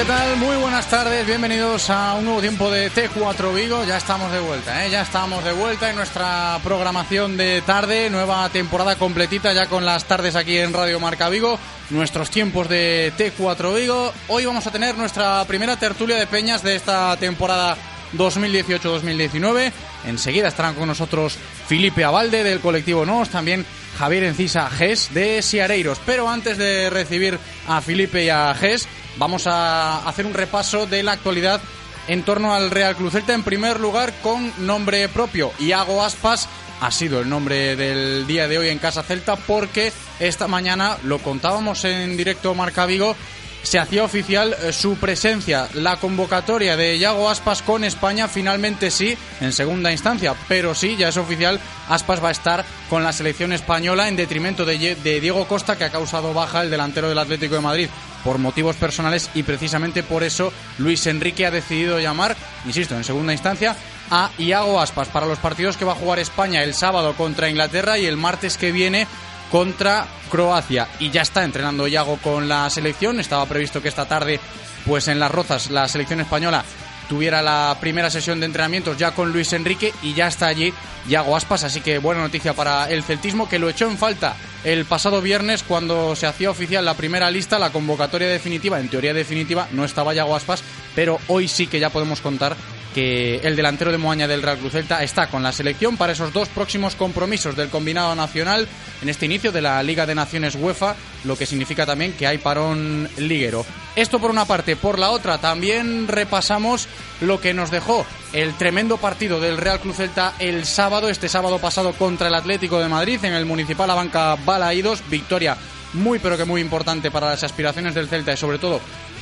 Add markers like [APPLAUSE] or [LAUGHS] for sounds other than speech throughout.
¿Qué tal? Muy buenas tardes, bienvenidos a un nuevo tiempo de T4 Vigo. Ya estamos de vuelta, ¿eh? ya estamos de vuelta en nuestra programación de tarde, nueva temporada completita ya con las tardes aquí en Radio Marca Vigo, nuestros tiempos de T4 Vigo. Hoy vamos a tener nuestra primera tertulia de peñas de esta temporada 2018-2019. Enseguida estarán con nosotros Felipe Abalde del colectivo NOS, también Javier Encisa Ges de Siareiros. Pero antes de recibir a Felipe y a Ges, vamos a hacer un repaso de la actualidad en torno al Real Cruz Celta. En primer lugar, con nombre propio, Iago Aspas ha sido el nombre del día de hoy en Casa Celta porque esta mañana lo contábamos en directo Marca Vigo se hacía oficial eh, su presencia. La convocatoria de Yago Aspas con España finalmente sí, en segunda instancia, pero sí, ya es oficial, Aspas va a estar con la selección española en detrimento de Diego Costa, que ha causado baja el delantero del Atlético de Madrid por motivos personales y precisamente por eso Luis Enrique ha decidido llamar, insisto, en segunda instancia, a Iago Aspas para los partidos que va a jugar España el sábado contra Inglaterra y el martes que viene contra Croacia y ya está entrenando Iago con la selección. Estaba previsto que esta tarde, pues en Las Rozas, la selección española tuviera la primera sesión de entrenamientos ya con Luis Enrique y ya está allí Iago Aspas, así que buena noticia para el celtismo que lo echó en falta el pasado viernes cuando se hacía oficial la primera lista, la convocatoria definitiva, en teoría definitiva, no estaba Iago Aspas, pero hoy sí que ya podemos contar que el delantero de Moaña del Real Cruz Celta está con la selección para esos dos próximos compromisos del combinado nacional en este inicio de la Liga de Naciones UEFA, lo que significa también que hay parón liguero. Esto por una parte, por la otra también repasamos lo que nos dejó el tremendo partido del Real Cruz Celta el sábado, este sábado pasado contra el Atlético de Madrid en el Municipal Abanca Balaídos, victoria muy pero que muy importante para las aspiraciones del Celta y sobre todo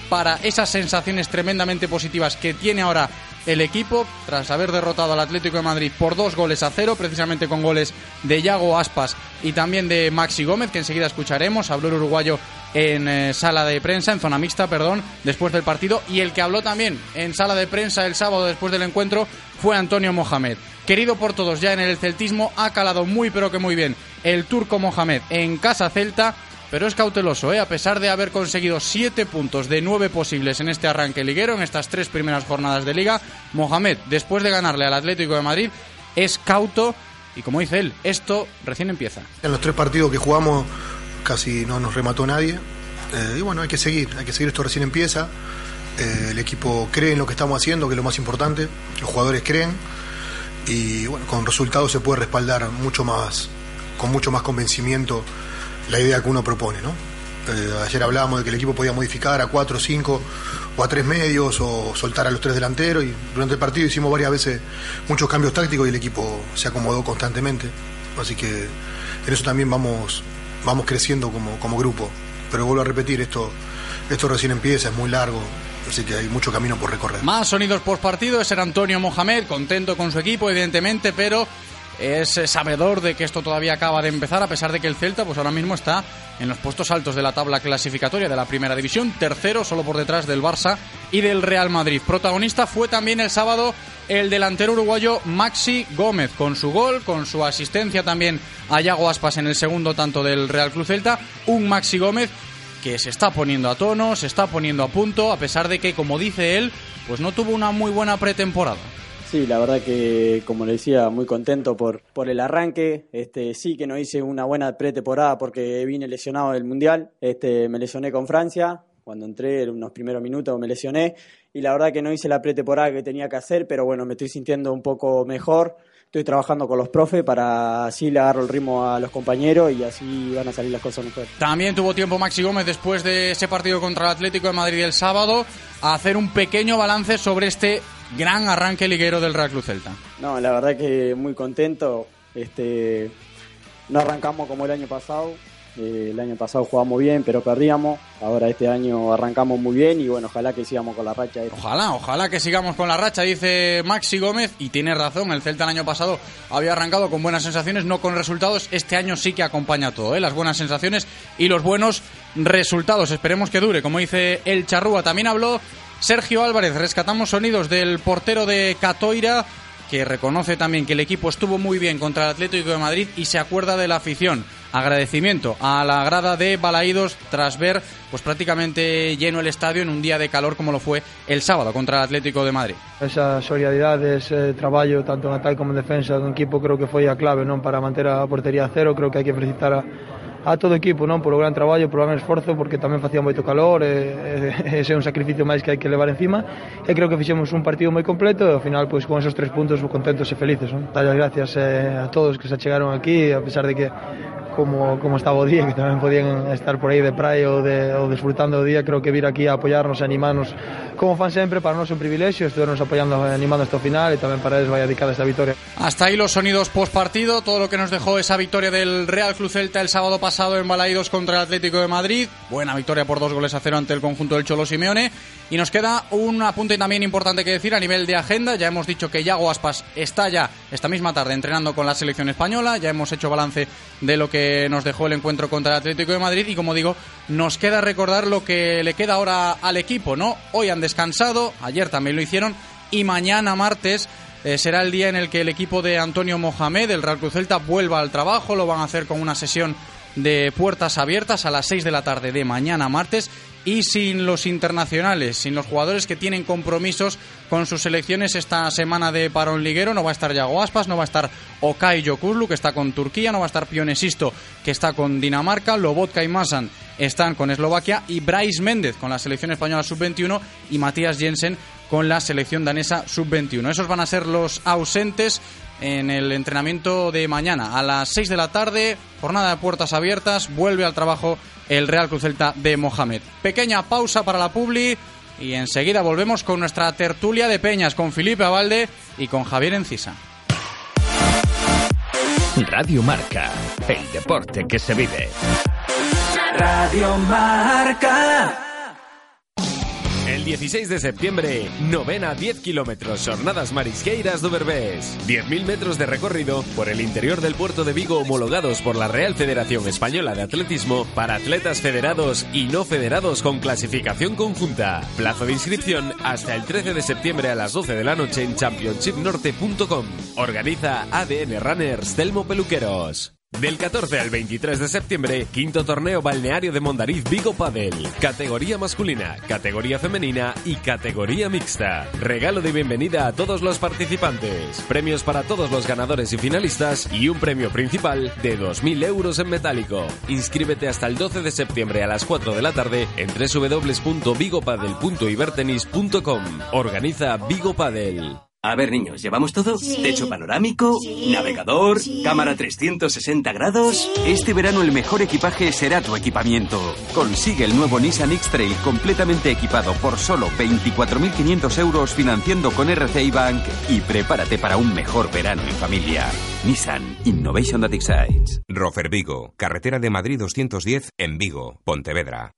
para esas sensaciones tremendamente positivas que tiene ahora el equipo tras haber derrotado al Atlético de Madrid por dos goles a cero, precisamente con goles de Yago Aspas y también de Maxi Gómez, que enseguida escucharemos. Habló el uruguayo en eh, sala de prensa, en zona mixta, perdón, después del partido. Y el que habló también en sala de prensa el sábado después del encuentro fue Antonio Mohamed. Querido por todos ya en el celtismo, ha calado muy pero que muy bien el turco Mohamed en casa celta pero es cauteloso, ¿eh? a pesar de haber conseguido 7 puntos de 9 posibles en este arranque liguero, en estas tres primeras jornadas de liga, Mohamed, después de ganarle al Atlético de Madrid, es cauto y como dice él, esto recién empieza. En los tres partidos que jugamos casi no nos remató nadie. Eh, y bueno, hay que seguir, hay que seguir, esto recién empieza. Eh, el equipo cree en lo que estamos haciendo, que es lo más importante. Los jugadores creen. Y bueno, con resultados se puede respaldar mucho más, con mucho más convencimiento la idea que uno propone, ¿no? Eh, ayer hablábamos de que el equipo podía modificar a cuatro, cinco o a tres medios o soltar a los tres delanteros y durante el partido hicimos varias veces muchos cambios tácticos y el equipo se acomodó constantemente. Así que en eso también vamos, vamos creciendo como, como grupo. Pero vuelvo a repetir, esto, esto recién empieza, es muy largo, así que hay mucho camino por recorrer. Más sonidos post partido es el Antonio Mohamed, contento con su equipo, evidentemente, pero es eh, sabedor de que esto todavía acaba de empezar, a pesar de que el Celta, pues ahora mismo está en los puestos altos de la tabla clasificatoria de la Primera División, tercero, solo por detrás del Barça y del Real Madrid. Protagonista fue también el sábado el delantero uruguayo Maxi Gómez, con su gol, con su asistencia también a Yago Aspas en el segundo tanto del Real Cruz Celta, un Maxi Gómez que se está poniendo a tono, se está poniendo a punto, a pesar de que, como dice él, pues no tuvo una muy buena pretemporada. Sí, la verdad que, como le decía, muy contento por, por el arranque. Este, sí que no hice una buena pretemporada porque vine lesionado del Mundial. Este, me lesioné con Francia. Cuando entré, en unos primeros minutos me lesioné. Y la verdad que no hice la pretemporada que tenía que hacer, pero bueno, me estoy sintiendo un poco mejor. Estoy trabajando con los profes para así le agarro el ritmo a los compañeros y así van a salir las cosas mejor. También tuvo tiempo Maxi Gómez después de ese partido contra el Atlético de Madrid el sábado a hacer un pequeño balance sobre este gran arranque liguero del Real Cruz Celta. No, la verdad que muy contento. Este, no arrancamos como el año pasado. Eh, el año pasado jugamos bien, pero perdíamos. Ahora este año arrancamos muy bien y bueno, ojalá que sigamos con la racha. Ojalá, ojalá que sigamos con la racha, dice Maxi Gómez. Y tiene razón, el Celta el año pasado había arrancado con buenas sensaciones, no con resultados. Este año sí que acompaña todo, ¿eh? las buenas sensaciones y los buenos resultados. Esperemos que dure, como dice el Charrúa. También habló Sergio Álvarez, rescatamos sonidos del portero de Catoira que reconoce también que el equipo estuvo muy bien contra el Atlético de Madrid y se acuerda de la afición. Agradecimiento a la grada de Balaídos tras ver pues prácticamente lleno el estadio en un día de calor como lo fue el sábado contra el Atlético de Madrid. Esa solidaridad, ese trabajo tanto en ataque como en defensa de un equipo creo que fue a clave ¿no? para mantener a portería a cero. Creo que hay que felicitar a a todo o equipo non polo gran traballo, polo gran esforzo porque tamén facía moito calor e, e, ese é un sacrificio máis que hai que levar encima e creo que fixemos un partido moi completo e ao final pois con esos tres puntos contentos e felices non? Dalle gracias eh, a todos que se chegaron aquí a pesar de que como, como estaba o día que tamén podían estar por aí de praia ou, de, ou disfrutando o día creo que vir aquí a apoiarnos, e animarnos como fan sempre, para nós un privilegio, estuvernos apoyando animando hasta o final e tamén para eles vai dedicada esta victoria. Hasta ahí los sonidos post partido, todo lo que nos dejó esa victoria del Real Cruz Celta el sábado pasado en Balaidos contra el Atlético de Madrid, buena victoria por dos goles a cero ante el conjunto del Cholo Simeone, y nos queda un apunte también importante que decir a nivel de agenda, ya hemos dicho que Yago Aspas está ya esta misma tarde entrenando con la selección española, ya hemos hecho balance de lo que nos dejó el encuentro contra el Atlético de Madrid. Y como digo, nos queda recordar lo que le queda ahora al equipo, ¿no? Hoy han descansado, ayer también lo hicieron y mañana martes eh, será el día en el que el equipo de Antonio Mohamed, el Real Cruz Celta, vuelva al trabajo, lo van a hacer con una sesión de puertas abiertas a las 6 de la tarde de mañana martes y sin los internacionales, sin los jugadores que tienen compromisos con sus selecciones esta semana de parón liguero. No va a estar Yago Aspas, no va a estar Okay Jokuzlu, que está con Turquía, no va a estar Pionesisto, que está con Dinamarca, Lobotka y Masan están con Eslovaquia y Bryce Méndez con la selección española sub-21 y Matías Jensen con la selección danesa sub-21. Esos van a ser los ausentes en el entrenamiento de mañana a las 6 de la tarde, jornada de puertas abiertas, vuelve al trabajo el Real Cruz Celta de Mohamed. Pequeña pausa para la Publi y enseguida volvemos con nuestra tertulia de peñas con Felipe Avalde y con Javier Encisa. Radio Marca, el deporte que se vive. Radio Marca. El 16 de septiembre, novena 10 kilómetros, jornadas marisqueiras do Berbés. 10.000 metros de recorrido por el interior del puerto de Vigo homologados por la Real Federación Española de Atletismo para atletas federados y no federados con clasificación conjunta. Plazo de inscripción hasta el 13 de septiembre a las 12 de la noche en championshipnorte.com. Organiza ADN Runners Telmo Peluqueros. Del 14 al 23 de septiembre, quinto torneo balneario de Mondariz Vigo Padel. Categoría masculina, categoría femenina y categoría mixta. Regalo de bienvenida a todos los participantes. Premios para todos los ganadores y finalistas y un premio principal de 2.000 euros en metálico. Inscríbete hasta el 12 de septiembre a las 4 de la tarde en www.vigopadel.ibertenis.com. Organiza Vigo Padel. A ver, niños, ¿llevamos todo? Techo panorámico, navegador, cámara 360 grados. Este verano el mejor equipaje será tu equipamiento. Consigue el nuevo Nissan X-Trail completamente equipado por solo 24.500 euros financiando con RCI Bank y prepárate para un mejor verano en familia. Nissan Innovation that excites. Rofer Vigo, carretera de Madrid 210 en Vigo, Pontevedra.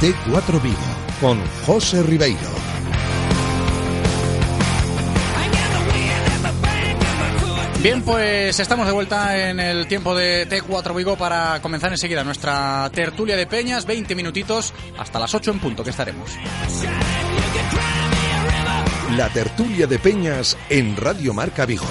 T4 Vigo con José Ribeiro. Bien, pues estamos de vuelta en el tiempo de T4 Vigo para comenzar enseguida nuestra tertulia de peñas, 20 minutitos hasta las 8 en punto que estaremos. La tertulia de Peñas en Radio Marca Vigo.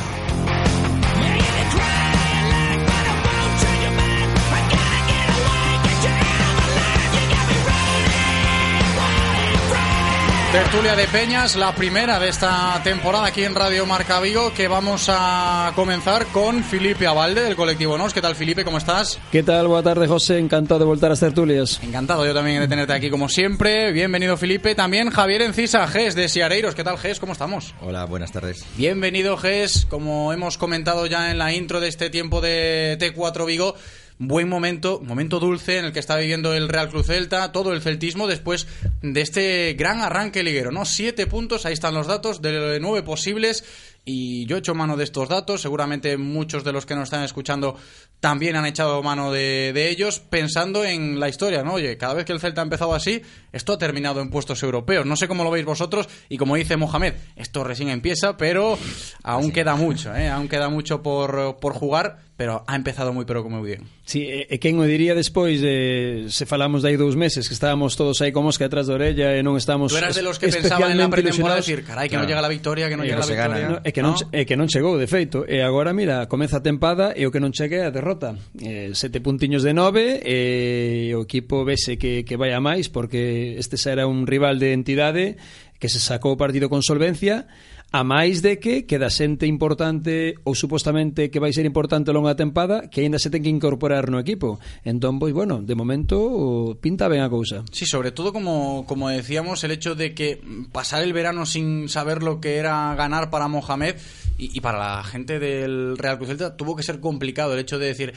Tertulia de Peñas, la primera de esta temporada aquí en Radio Marca Vigo, que vamos a comenzar con Felipe Avalde del colectivo NOS. ¿Qué tal, Felipe? ¿Cómo estás? ¿Qué tal? Buenas tardes, José. Encantado de volver a las tertulias. Encantado yo también de tenerte aquí como siempre. Bienvenido, Felipe. También Javier Encisa, GES de Siareiros. ¿Qué tal, GES? ¿Cómo estamos? Hola, buenas tardes. Bienvenido, GES. Como hemos comentado ya en la intro de este tiempo de T4 Vigo, buen momento, momento dulce en el que está viviendo el Real Cruz Celta, todo el celtismo después de este gran arranque liguero, ¿no? Siete puntos, ahí están los datos, de nueve posibles. Y yo he hecho mano de estos datos, seguramente muchos de los que nos están escuchando también han echado mano de, de, ellos, pensando en la historia, ¿no? Oye, cada vez que el Celta ha empezado así, esto ha terminado en puestos europeos. No sé cómo lo veis vosotros, y como dice Mohamed, esto recién empieza, pero aún sí. queda mucho, ¿eh? Aún queda mucho por, por jugar, pero ha empezado moi pero como bien. Sí, e quen o diría despois de se falamos de aí dous meses que estábamos todos aí como mosca detrás da orella e non estamos Tú eras de los que pensaban en la pretemporada decir, caray, que claro. no llega la victoria, que no llega la victoria. No, E que non, no. e que non chegou, de feito. E agora, mira, comeza a tempada e o que non chegue é a derrota. Eh, sete puntiños de nove e o equipo vese que, que vai a máis porque este xa era un rival de entidade que se sacou o partido con solvencia A máis de que queda xente importante ou supostamente que vai ser importante longa tempada que aínda se ten que incorporar no equipo. Entón, pois, bueno, de momento pinta ben a cousa. Sí, sobre todo como, como decíamos, el hecho de que pasar el verano sin saber lo que era ganar para Mohamed y, y para la gente del Real Cruz Celta tuvo que ser complicado el hecho de decir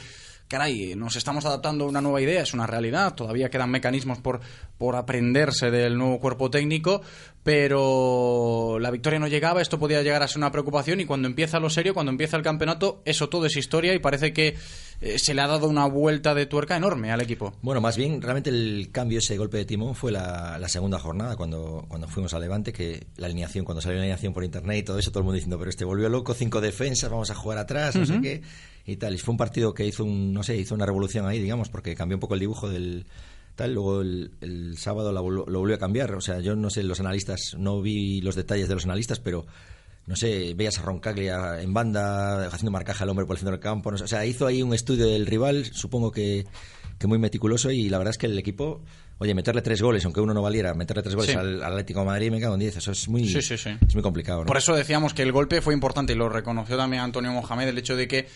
caray, nos estamos adaptando a una nueva idea, es una realidad, todavía quedan mecanismos por, por aprenderse del nuevo cuerpo técnico, pero la victoria no llegaba, esto podía llegar a ser una preocupación y cuando empieza lo serio, cuando empieza el campeonato, eso todo es historia y parece que eh, se le ha dado una vuelta de tuerca enorme al equipo. Bueno, más bien, realmente el cambio, ese golpe de timón fue la, la segunda jornada cuando, cuando fuimos a Levante, que la alineación, cuando salió la alineación por internet y todo eso, todo el mundo diciendo, pero este volvió loco, cinco defensas, vamos a jugar atrás, no uh -huh. sé qué y tal. Y fue un partido que hizo un, no sé, hizo una revolución ahí, digamos, porque cambió un poco el dibujo del tal. Luego el, el sábado lo, lo, volvió a cambiar. O sea, yo no sé los analistas, no vi los detalles de los analistas, pero no sé, veías a Roncaglia en banda haciendo marcaje al hombre por el centro del campo. No sé, o sea, hizo ahí un estudio del rival, supongo que, que muy meticuloso y la verdad es que el equipo oye, meterle tres goles, aunque uno no valiera, meterle tres goles sí. al, al, Atlético de Madrid, me cago en diez, eso es muy, sí, sí, sí. Es muy complicado. ¿no? Por eso decíamos que el golpe fue importante y lo reconoció también Antonio Mohamed, el hecho de que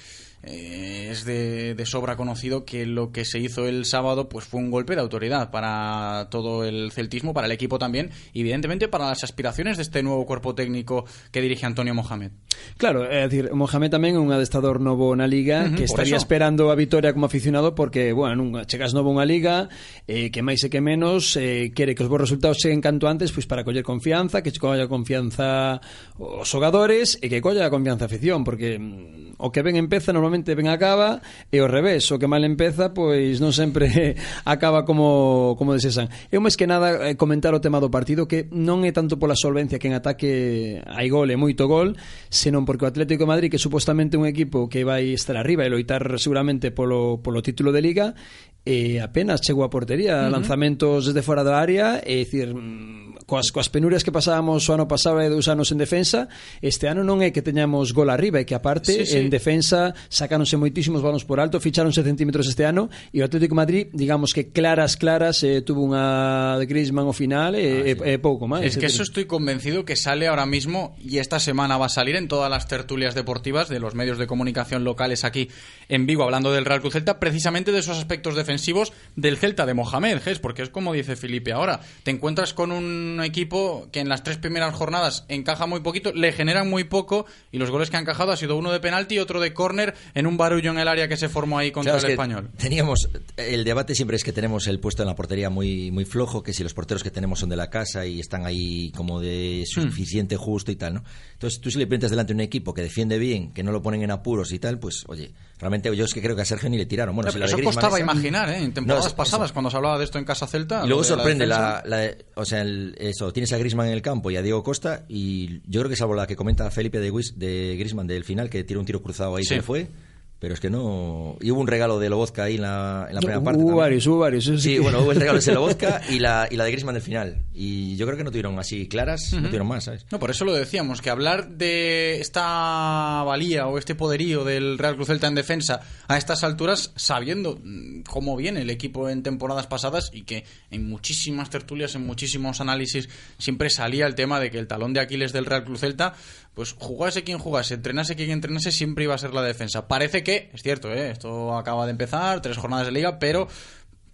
eh, es de, de, sobra conocido que lo que se hizo el sábado pues fue un golpe de autoridad para todo el celtismo, para el equipo también, y evidentemente para las aspiraciones de este nuevo cuerpo técnico que dirige Antonio Mohamed. Claro, é dicir, Mohamed tamén é un adestador novo na Liga uh -huh, que estaría esperando a vitoria como aficionado porque, bueno, nunca chegas novo unha Liga eh, que máis e que menos eh, quere que os bons resultados cheguen canto antes pois para coller confianza, que colla confianza os xogadores e que colla a confianza a afición porque mm, o que ben empeza normalmente normalmente ben acaba e ao revés, o que mal empeza pois non sempre [LAUGHS] acaba como como desesan. Eu máis que nada eh, comentar o tema do partido que non é tanto pola solvencia que en ataque hai gol e moito gol, senón porque o Atlético de Madrid que é supostamente un equipo que vai estar arriba e loitar seguramente polo, polo título de Liga e apenas chegou a portería, uh -huh. lanzamentos desde fora da área, é dicir mm, coas, coas penurias que pasábamos o ano pasado e dous anos en defensa, este ano non é que teñamos gol arriba, é que aparte sí, sí. en defensa sacáronse moitísimos balóns por alto, ficháronse centímetros este ano e o Atlético de Madrid, digamos que claras claras, eh, tuvo unha de Griezmann ao final e, ah, sí. e, e pouco máis. Es que eso estoy convencido que sale ahora mismo y esta semana va a salir en todas las tertulias deportivas de los medios de comunicación locales aquí en Vigo, hablando del Real Cruz Celta, precisamente de esos aspectos defensivos del Celta de Mohamed, Ges, porque es como dice Felipe ahora, te encuentras con un equipo que en las tres primeras jornadas encaja muy poquito, le generan muy poco y los goles que han encajado ha sido uno de penalti y otro de córner en un barullo en el área que se formó ahí contra Claro, es el que español. Teníamos el debate siempre es que tenemos el puesto en la portería muy muy flojo, que si los porteros que tenemos son de la casa y están ahí como de suficiente justo y tal, ¿no? Entonces tú si le plantas delante un equipo que defiende bien, que no lo ponen en apuros y tal, pues oye, realmente yo es que creo que a Sergio ni le tiraron. Bueno, si la de eso costaba esa- ¿eh? En temporadas No, pasadas, cuando se hablaba de esto en Casa Celta. Y luego sorprende la, la- o sea, el- eso, tienes a Griezmann en el campo y a Diego Costa y yo creo que salvo la que comenta Felipe de, de Griezmann del final que tira un tiro cruzado ahí Sí. se le fue, pero es que no y hubo un regalo de Lobozka ahí en la, en la primera hubo parte. también. varios, hubo varios, sí Sí, que- bueno, hubo el regalo de [LAUGHS] Lobozka y la, y la de Griezmann del final. Y yo creo que no tuvieron así claras, no tuvieron más, ¿sabes? No, por eso lo decíamos, que hablar de esta valía o este poderío del Real Cruz Celta en defensa a estas alturas, sabiendo mm, cómo viene el equipo en temporadas pasadas y que en muchísimas tertulias, en muchísimos análisis, siempre salía el tema de que el talón de Aquiles del Real Cruz Celta, pues jugase quien jugase, entrenase quien entrenase, siempre iba a ser la defensa. Parece que, es cierto, ¿eh? esto acaba de empezar, tres jornadas de liga, pero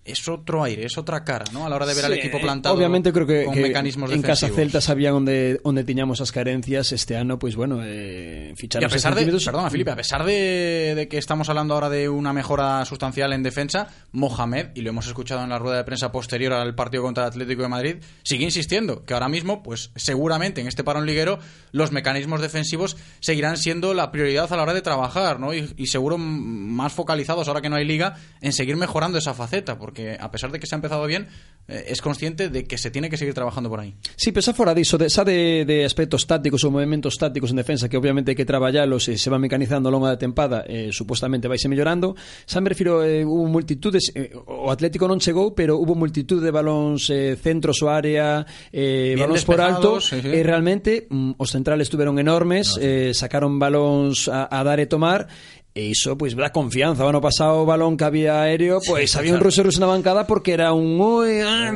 es otro aire, es otra cara, ¿no? A la hora de ver al equipo plantado Obviamente creo que, con que mecanismos en Casa. Celta sabían onde, onde tiñamos as carencias este ano, pois bueno, eh, Y ficharon a pesar de, perdona Felipe, a pesar de, de que estamos hablando ahora de una mejora sustancial en defensa, Mohamed, y lo hemos escuchado en la rueda de prensa posterior al partido contra el Atlético de Madrid, sigue insistiendo que ahora mismo, pues seguramente en este parón liguero, los mecanismos defensivos seguirán siendo la prioridad a la hora de trabajar, ¿no? Y, y seguro más focalizados ahora que no hay liga en seguir mejorando esa faceta, porque porque a pesar de que se ha empezado bien, eh, es consciente de que se tiene que seguir trabajando por ahí. Sí, pero xa fora diso, de, xa de, de aspectos tácticos ou movimentos tácticos en defensa que obviamente hai que traballalos e se van mecanizando ao longo da tempada, eh, supostamente vai se mellorando, xa me refiro, eh, hubo multitudes, eh, o Atlético non chegou, pero hubo multitud de balóns eh, centros o área, eh, bien balóns por alto, sí, sí. e eh, realmente mm, os centrales tuveron enormes, no, sí. eh, sacaron balóns a, a dar e tomar, E iso, pois, dá confianza. O ano pasado o balón que había aéreo, pois, Sí, había un claro. roseros na bancada porque era un... Ah,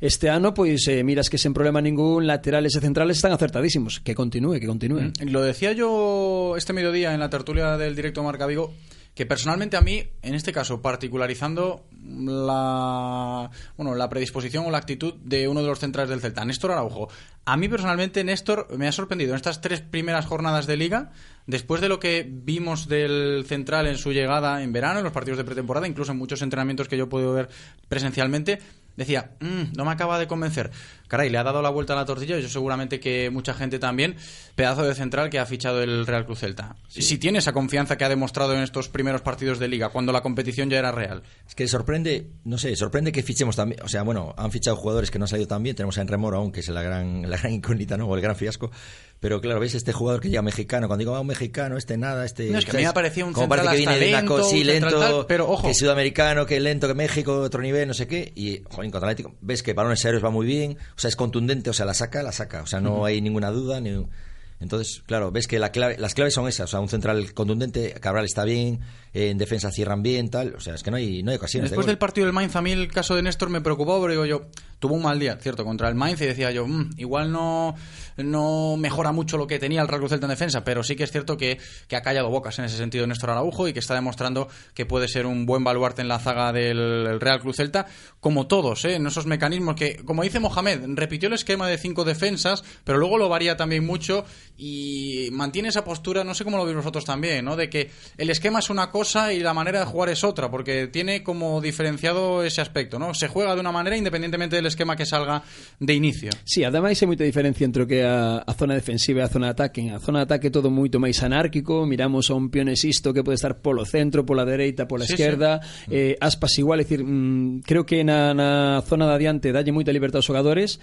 este ano, pois, eh, miras que sen problema ningún, laterales e centrales están acertadísimos. Que continúe, que continúe. Lo decía yo este mediodía en la tertulia del directo Marca Vigo, que personalmente a mí, en este caso, particularizando la bueno la predisposición o la actitud de uno de los centrales del Celta, Néstor Araujo. A mí personalmente Néstor me ha sorprendido en estas tres primeras jornadas de liga, después de lo que vimos del central en su llegada en verano, en los partidos de pretemporada, incluso en muchos entrenamientos que yo puedo ver presencialmente, decía, "Mm, no me acaba de convencer. Caray, le ha dado la vuelta a la tortilla y yo seguramente que mucha gente también, pedazo de central que ha fichado el Real Cruz Celta. Si tiene esa confianza que ha demostrado en estos primeros partidos de liga, cuando la competición ya era real. Es que sorprende, no sé, sorprende que fichemos también. O sea, bueno, han fichado jugadores que no han salido tan bien. Tenemos a Enremoro aún, que es la gran, la gran incógnita, ¿no? O el gran fiasco. Pero claro, ves este jugador que llega mexicano. Cuando digo, ah, un mexicano, este nada, este. No, es que a mí me parecía un Como central parece que hasta viene de una lento, sí, un lento, tal, pero ojo. que sudamericano, que lento, que México, otro nivel, no sé qué. Y, joder, contra Atlético, ves que balones aéreos va muy bien. O sea, es contundente, o sea, la saca, la saca. O sea, no hay ninguna duda. Ni... Entonces, claro, ves que la clave, las claves son esas. O sea, un central contundente, Cabral está bien, en defensa cierran bien, tal. O sea, es que no hay, no hay ocasiones. de Después del partido del Mainz, a mí el caso de Néstor me preocupó, pero digo yo, tuvo un mal día, cierto, contra el Mainz y decía yo, "Mm, igual no, no mejora mucho lo que tenía el Real Cruz Celta en defensa, pero sí que es cierto que, que ha callado bocas en ese sentido Néstor Araujo y que está demostrando que puede ser un buen baluarte en la zaga del Real Cruz Celta, como todos, ¿eh? en esos mecanismos que, como dice Mohamed, repitió el esquema de cinco defensas, pero luego lo varía también mucho y mantiene esa postura, no sé cómo lo veis vosotros también, ¿no? de que el esquema es una cosa y la manera de jugar es otra, porque tiene como diferenciado ese aspecto, ¿no? Se juega de una manera independientemente del esquema que salga de inicio. Sí, ademais hai moita diferencia entre o que a, a zona defensiva e a zona de ataque. A zona de ataque todo moito máis anárquico, miramos a un pionesisto que pode estar polo centro, pola dereita, pola sí, esquerda, sí. eh, aspas igual, é dicir, mm, creo que na, na zona de adiante dalle moita libertad aos xogadores,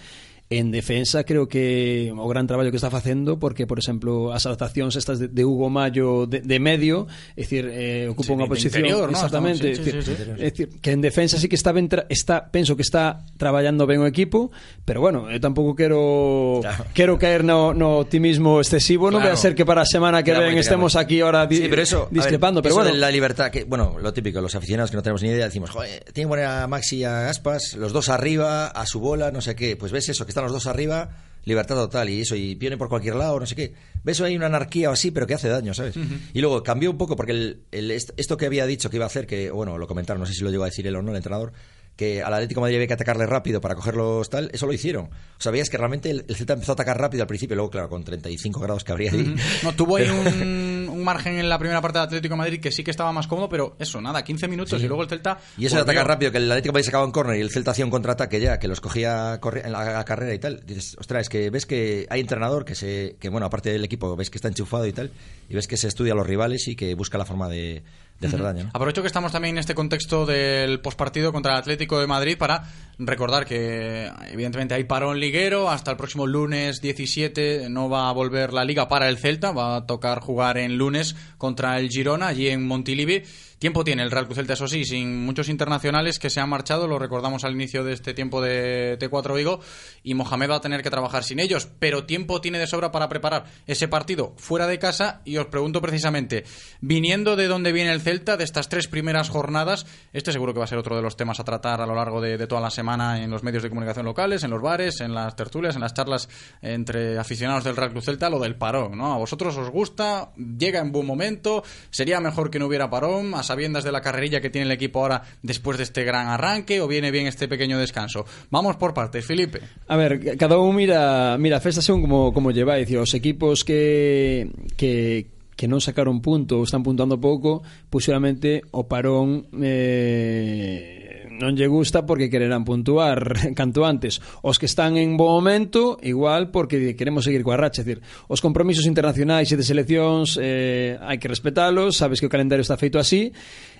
En defensa creo que o gran traballo que está facendo porque, por exemplo, as adaptacións estas de, de Hugo Mayo de, de medio, é dicir, eh, ocupa Sí, unha posición interior, ¿no? exactamente, Estamos- sí, é dicir, sí, sí, dicir, que en defensa sí que está ben tra- está penso que está traballando ben o equipo, pero bueno, eu tampouco quero quero caer no, no optimismo excesivo, non vai a Claro. ser que para a semana que Queda ven estemos muy. aquí ahora di- Sí, pero eso, a ver, discrepando, pero eso bueno, de la libertad, que bueno, lo típico, los aficionados que no tenemos ni idea, decimos, joder, tiene que poner a Maxi y a Aspas, los dos arriba, a su bola, no sé qué. Pues ves eso, que están los dos arriba, libertad total, y eso, y viene por cualquier lado, no sé qué. Ves ahí una anarquía o así, pero que hace daño, ¿sabes? Ujú. Y luego cambió un poco, porque el, el- est- esto que había dicho que iba a hacer, que, bueno, lo comentaron, no sé si lo llegó a decir él o no, el entrenador, que al Atlético de Madrid había que atacarle rápido para cogerlos tal, eso lo hicieron. O sea, veías que realmente el, el Celta empezó a atacar rápido al principio, luego, claro, con 35 grados que habría ahí. Ujú. No, tuvo ahí [LAUGHS] Pero- un margen en la primera parte del Atlético de Madrid que sí que estaba más cómodo, pero eso, nada, 15 minutos Sí. y luego el Celta. Y eso de atacar rápido, que el Atlético Madrid sacaba un córner y el Celta hacía un contraataque ya, que los cogía en la carrera y tal. Dices, ostras, es que ves que hay entrenador que se, que bueno, aparte del equipo, ves que está enchufado y tal, y ves que se estudia a los rivales y que busca la forma de, de hacer Ujú. daño. ¿no? Aprovecho que estamos también en este contexto del pospartido contra el Atlético de Madrid para recordar que evidentemente hay parón liguero hasta el próximo lunes 17 no va a volver la liga para el Celta va a tocar jugar en lunes contra el Girona allí en Montilivi Tiempo tiene el Real Cruz Celta, eso sí, sin muchos internacionales que se han marchado, lo recordamos al inicio de este tiempo de T4 Vigo, y Mohamed va a tener que trabajar sin ellos, pero tiempo tiene de sobra para preparar ese partido fuera de casa, y os pregunto precisamente, viniendo de dónde viene el Celta, de estas tres primeras jornadas, este seguro que va a ser otro de los temas a tratar a lo largo de, toda la semana en los medios de comunicación locales, en los bares, en las tertulias, en las charlas entre aficionados del Real Cruz Celta, lo del parón, ¿no? ¿A vosotros os gusta? ¿Llega en buen momento? ¿Sería mejor que no hubiera parón? ¿A sabiendas de la carrerilla que tiene el equipo ahora después de este gran arranque o viene bien este pequeño descanso? Vamos por partes, Felipe. A ver, cada un mira, mira a según como, como lleva, dicir, os equipos que, que que non sacaron punto ou están puntuando pouco, seguramente o parón eh, non lle gusta porque quererán puntuar [LAUGHS] canto antes. Os que están en bo momento, igual porque queremos seguir coa racha, decir, os compromisos internacionais e de seleccións eh, hai que respetalos, sabes que o calendario está feito así,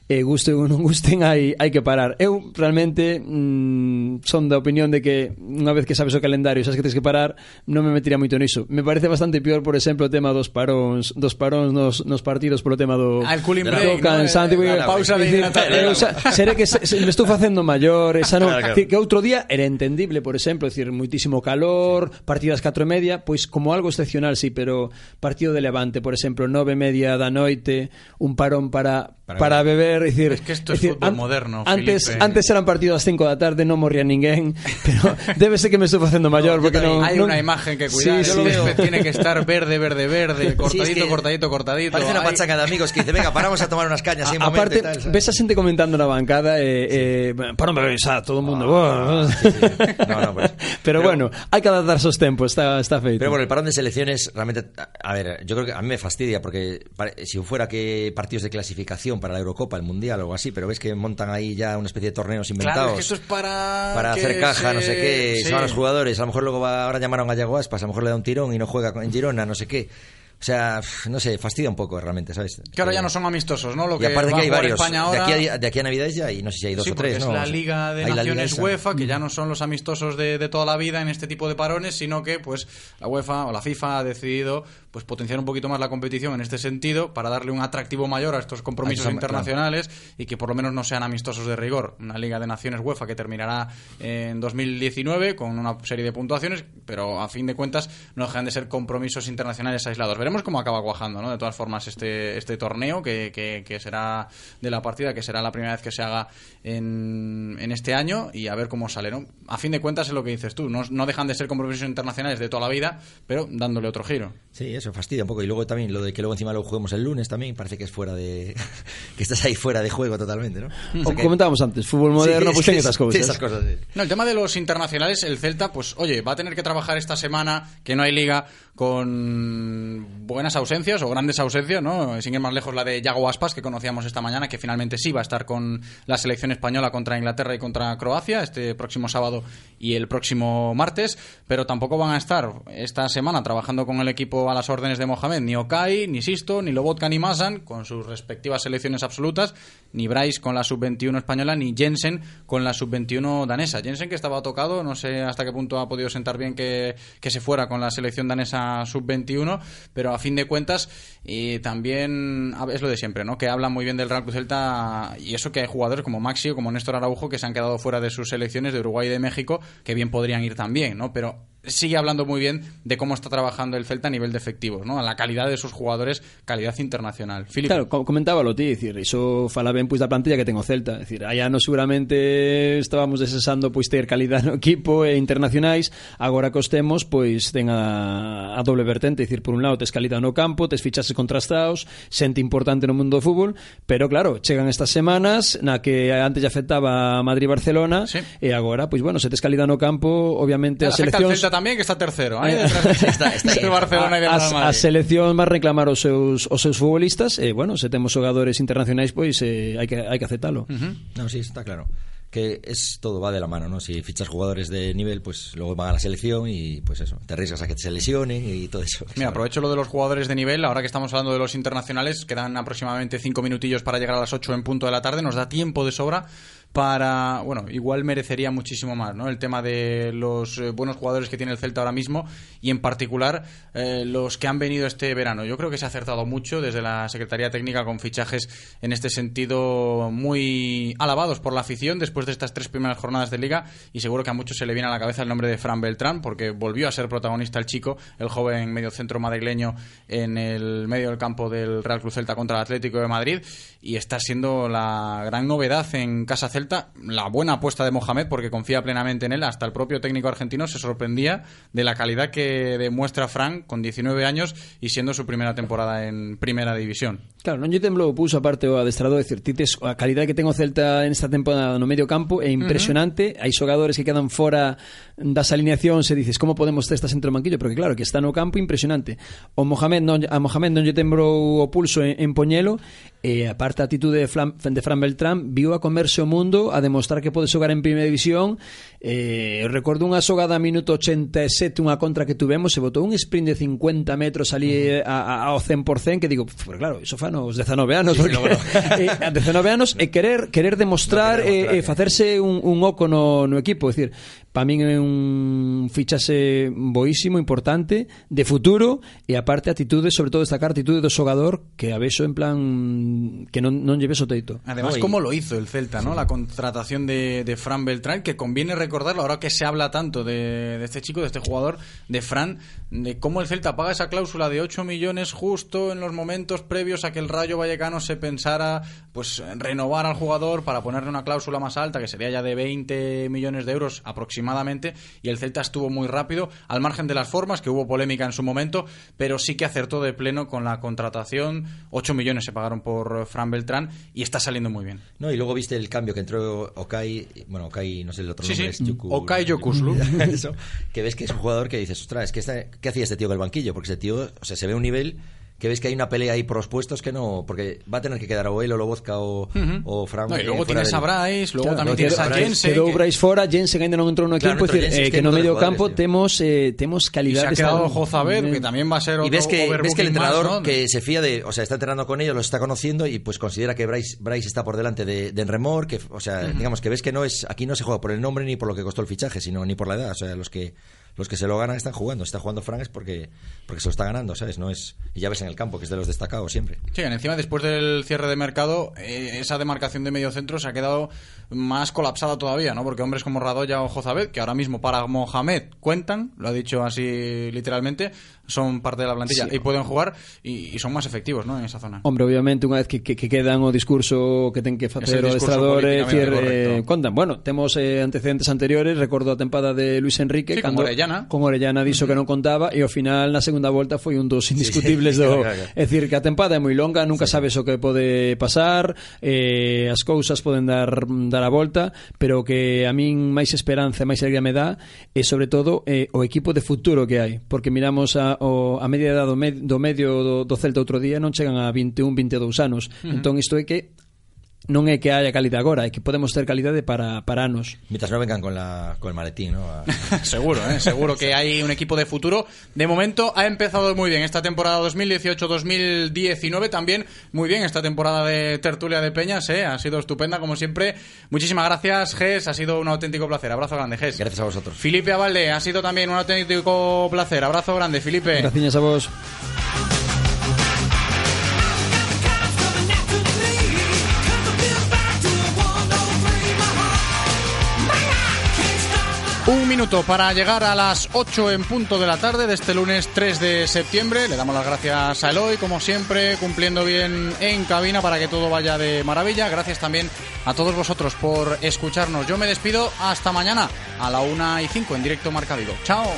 e guste ou non gusten hai, hai que parar. Eu realmente mm, son da opinión de que unha vez que sabes o calendario e sabes que tens que parar non me metería moito niso. Me parece bastante pior por exemplo o tema dos paróns dos paróns nos, nos partidos polo tema do, Al cooling do cansante no, eh, eh pausa eh, de eu, xa, seré que se, se, me estou facendo maior esa non, claro, claro. que outro día era entendible por exemplo decir moitísimo calor partidas 4 e media pois como algo excepcional sí pero partido de Levante por exemplo 9 e media da noite un parón para Para para, beber, dicir, Es que esto es fútbol moderno, Antes, Felipe. antes eran partidos ás 5 da tarde, non morría ninguén, [LAUGHS] pero debe ser que me estou facendo maior porque non Hay non- una imagen que cuidar, Sí, el sí. césped tiene que estar verde, verde, verde, cortadito, que cortadito, cortadito. Parece una Hay- pachanga de amigos que dice, venga, paramos a tomar unas cañas. A- aparte, y tal, ves a xente comentando na bancada e, eh, para beber, xa, todo o mundo. "Buah". No, no, pues- [LAUGHS] pero, pero- bueno, hai que adaptarse aos tempos, está, está feito. Pero bueno, el parón de selecciones realmente, a a ver, yo creo que a mí me fastidia porque si fuera que partidos de clasificación para la Eurocopa, el Mundial o algo así, pero ves que montan ahí ya una especie de torneos Claro, inventados. es que esto es para. para hacer caja, no sé qué, sí. se van los jugadores, a lo mejor luego va, ahora llamaron a Gallego Aspas, a lo mejor le da un tirón y no juega en Girona, no sé qué. O sea, no sé, fastidia un poco realmente, ¿sabes? Que ahora Eh, ya no son amistosos, ¿no? Lo y que aparte va que hay varios. España ahora. De, aquí a, de aquí a Navidades ya, y no sé si hay dos Sí, o tres, es ¿no? la Liga de hay Naciones. UEFA, que ya no son los amistosos de, de toda la vida en este tipo de parones, sino que pues la UEFA o la FIFA ha decidido pues potenciar un poquito más la competición en este sentido para darle un atractivo mayor a estos compromisos internacionales y que por lo menos no sean amistosos de rigor. Una Liga de Naciones UEFA que terminará en 2019 con una serie de puntuaciones, pero a fin de cuentas no dejan de ser compromisos internacionales aislados. Veremos cómo acaba cuajando, ¿no? De todas formas, este, este torneo que, que- que será de la partida, que será la primera vez que se haga en, en este año y a ver cómo sale, ¿no? A fin de cuentas es lo que dices tú, no, no dejan de ser compromisos internacionales de toda la vida, pero dándole otro giro. Sí, eso fastidia un poco. Y luego también lo de que luego encima lo juguemos el lunes también, parece que es fuera de. [LAUGHS] que estás ahí fuera de juego totalmente, ¿no? O O sea que- comentábamos antes, fútbol moderno, Sí, pues sí, estas sí, esas cosas, sí. No, el tema de los internacionales, el Celta, pues oye, va a tener que trabajar esta semana, que no hay liga, con buenas ausencias o grandes ausencias, ¿no? Sin ir más lejos la de Yago Aspas, que conocíamos esta mañana, que finalmente sí va a estar con la selección española contra Inglaterra y contra Croacia este próximo sábado y el próximo martes, pero tampoco van a estar esta semana trabajando con el equipo a las órdenes de Mohamed, ni Okai, ni Sisto, ni Lobotka, ni Masan, con sus respectivas selecciones absolutas, ni Bryce con la sub-21 española, ni Jensen con la sub-21 danesa. Jensen que estaba tocado, no sé hasta qué punto ha podido sentar bien que, que se fuera con la selección danesa sub-21, pero a fin de cuentas y también es lo de siempre, ¿no? Que habla muy bien del Real Cruz Celta y eso que hay jugadores como Maxi o como Néstor Araujo que se han quedado fuera de sus selecciones de Uruguay y de México que bien podrían ir también, ¿no? Pero sigue hablando muy bien de cómo está trabajando el Celta a nivel de efectivos, ¿no? A la calidad de sus jugadores, calidad internacional. Filipe. Claro, comentábalo ti, decir, iso fala ben pois da plantilla que tengo Celta, decir, allá no seguramente estábamos desesando pois ter calidad no equipo e internacionais, agora costemos pois ten a, a doble vertente, decir, por un lado tes calidad no campo, tes fichases contrastados, xente importante no mundo do fútbol, pero claro, chegan estas semanas na que antes ya afectaba a Madrid e Barcelona sí. e agora, pois bueno, se tes calidad no campo, obviamente as seleccións tamén que está terceiro, aí detrás [LAUGHS] está, está de Barcelona e de Real Madrid. A selección máis reclamar os seus os seus futbolistas e bueno, se temos xogadores internacionais pois eh, hai que hai que aceptalo. Uh -huh. No, sí, está claro que es todo va de la mano, ¿no? Si fichas jugadores de nivel, pues luego van a la selección y pues eso, te arriesgas a que se lesionen y todo eso. Mira, aprovecho lo de los jugadores de nivel, ahora que estamos hablando de los internacionales, quedan aproximadamente cinco minutillos para llegar a las 8 en punto de la tarde, nos da tiempo de sobra para, bueno, igual merecería muchísimo más, ¿no? El tema de los eh, buenos jugadores que tiene el Celta ahora mismo y en particular eh, los que han venido este verano. Yo creo que se ha acertado mucho desde la Secretaría Técnica con fichajes en este sentido muy alabados por la afición después de estas tres primeras jornadas de liga y seguro que a muchos se le viene a la cabeza el nombre de Fran Beltrán porque volvió a ser protagonista el chico, el joven medio centro madrileño en el medio del campo del Real Cruz Celta contra el Atlético de Madrid y está siendo la gran novedad en Casa Celta la buena apuesta de Mohamed porque confía plenamente en él. Hasta el propio técnico argentino se sorprendía de la calidad que demuestra Frank con 19 años y siendo su primera temporada en primera división. Claro, non lle temblo puso aparte o adestrador decir, tites a calidad que tengo Celta en esta temporada no medio campo é impresionante. Uh -huh. Hai xogadores que quedan fora das alineacións e dices, como podemos ter esta centro manquillo? Porque claro, que está no campo impresionante. O Mohamed non, a Mohamed non lle tembro o pulso en, en poñelo E a parte a atitude de Fran, de Fran Beltrán viu a comerse o mundo a demostrar que pode xogar en primeira división. Eh, recordo unha xogada a minuto 87 unha contra que tuvemos se botou un sprint de 50 metros ali eh, a, a, ao 100% que digo, pues, claro, iso fan os 19 anos sí, porque, no, bueno. [LAUGHS] eh, 19 anos e querer querer demostrar, no demostrar eh, eh, facerse un, un oco no, no equipo. É dicir, para min é un fichase boísimo, importante de futuro e aparte atitude, sobre todo destacar atitude do xogador que a vexo en plan que non, non lleve o teito. Además, como lo hizo el Celta, sí. ¿no? La contratación de, de Fran Beltrán, que conviene recordarlo ahora que se habla tanto de, de este chico, de este jugador, de Fran, de cómo el Celta paga esa cláusula de 8 millones justo en los momentos previos a que el Rayo Vallecano se pensara pues renovar al jugador para ponerle una cláusula más alta, que sería ya de 20 millones de euros aproximadamente y el Celta estuvo muy rápido, al margen de las formas, que hubo polémica en su momento, pero sí que acertó de pleno con la contratación. 8 millones se pagaron por Fran Beltrán y está saliendo muy bien. No, y luego viste el cambio que entró Okai, bueno, Okai, no sé el otro nombre, es Okai Yokuslu. [LAUGHS] que ves que es un jugador que dices, ostras, que ¿qué hacía este tío con el banquillo? Porque ese tío, o sea, se ve un nivel que ves que hay una pelea ahí por los puestos que no, porque va a tener que quedar o él o Lobozka o, uh -huh. o Frank. No, y luego tienes del... a Bryce, luego claro, tamén tienes a Jensen. Quedou que... Bryce fora, Jensen ainda non entrou no equipo, claro, decir, eh, que no medio campo temos eh, temos calidad. Y se ha quedado Jozabed, que también va a ser otro Y ves que, ves que el entrenador más, ¿no? que se fía de, o sea, está entrenando con ellos, los está conociendo y pues considera que Bryce, Bryce está por delante de, de Enremor, que, o sea, uh -huh. digamos que ves que no es, aquí no se juega por el nombre ni por lo que costó el fichaje, sino ni por la edad, o sea, los que los que se lo ganan están jugando. está jugando Frank es porque, porque se lo está ganando, ¿sabes? No es, y ya ves en el campo, que es de los destacados siempre. Sí, encima después del cierre de mercado, eh, esa demarcación de medio centro se ha quedado más colapsada todavía, ¿no? Porque hombres como Radoya o Jozabed, que ahora mismo para Mohamed cuentan, lo ha dicho así literalmente, son parte da plantilla sí. e poden jugar e, son máis efectivos ¿no? en esa zona. Hombre, obviamente, unha vez que, que, que quedan o discurso que ten que facer o adestrador, eh, contan, bueno, temos eh, antecedentes anteriores, recordo a tempada de Luis Enrique, sí, cando, con Orellana, con Orellana dixo uh -huh. que non contaba, e ao final na segunda volta foi un dos indiscutibles [LAUGHS] sí, sí, do... Claro, claro. É dicir, que a tempada é moi longa, nunca sí. sabes o que pode pasar, eh, as cousas poden dar, dar a volta, pero que a min máis esperanza, máis alegría me dá, e sobre todo eh, o equipo de futuro que hai, porque miramos a o, a media edad do, med, do medio do, do Celta outro día non chegan a 21, 22 anos. Uh -huh. Entón isto é que non é que haya calidad agora, é que podemos ter calidade para, para anos. Mientras no vengan con, la, con el maletín, ¿no? A... [LAUGHS] seguro, ¿eh? seguro que hay un equipo de futuro. De momento ha empezado muy bien esta temporada 2018-2019, también muy bien esta temporada de Tertulia de Peñas, ¿eh? ha sido estupenda como siempre. Muchísimas gracias, Ges, ha sido un auténtico placer. Abrazo grande, Ges. Gracias a vosotros. Felipe Avalde, ha sido también un auténtico placer. Abrazo grande, Felipe. Gracias a vos. Minuto para llegar a las 8 en punto de la tarde de este lunes 3 de septiembre. Le damos las gracias a Eloy, como siempre, cumpliendo bien en cabina para que todo vaya de maravilla. Gracias también a todos vosotros por escucharnos. Yo me despido hasta mañana a la 1 y 5 en directo Marca Vigo. Chao.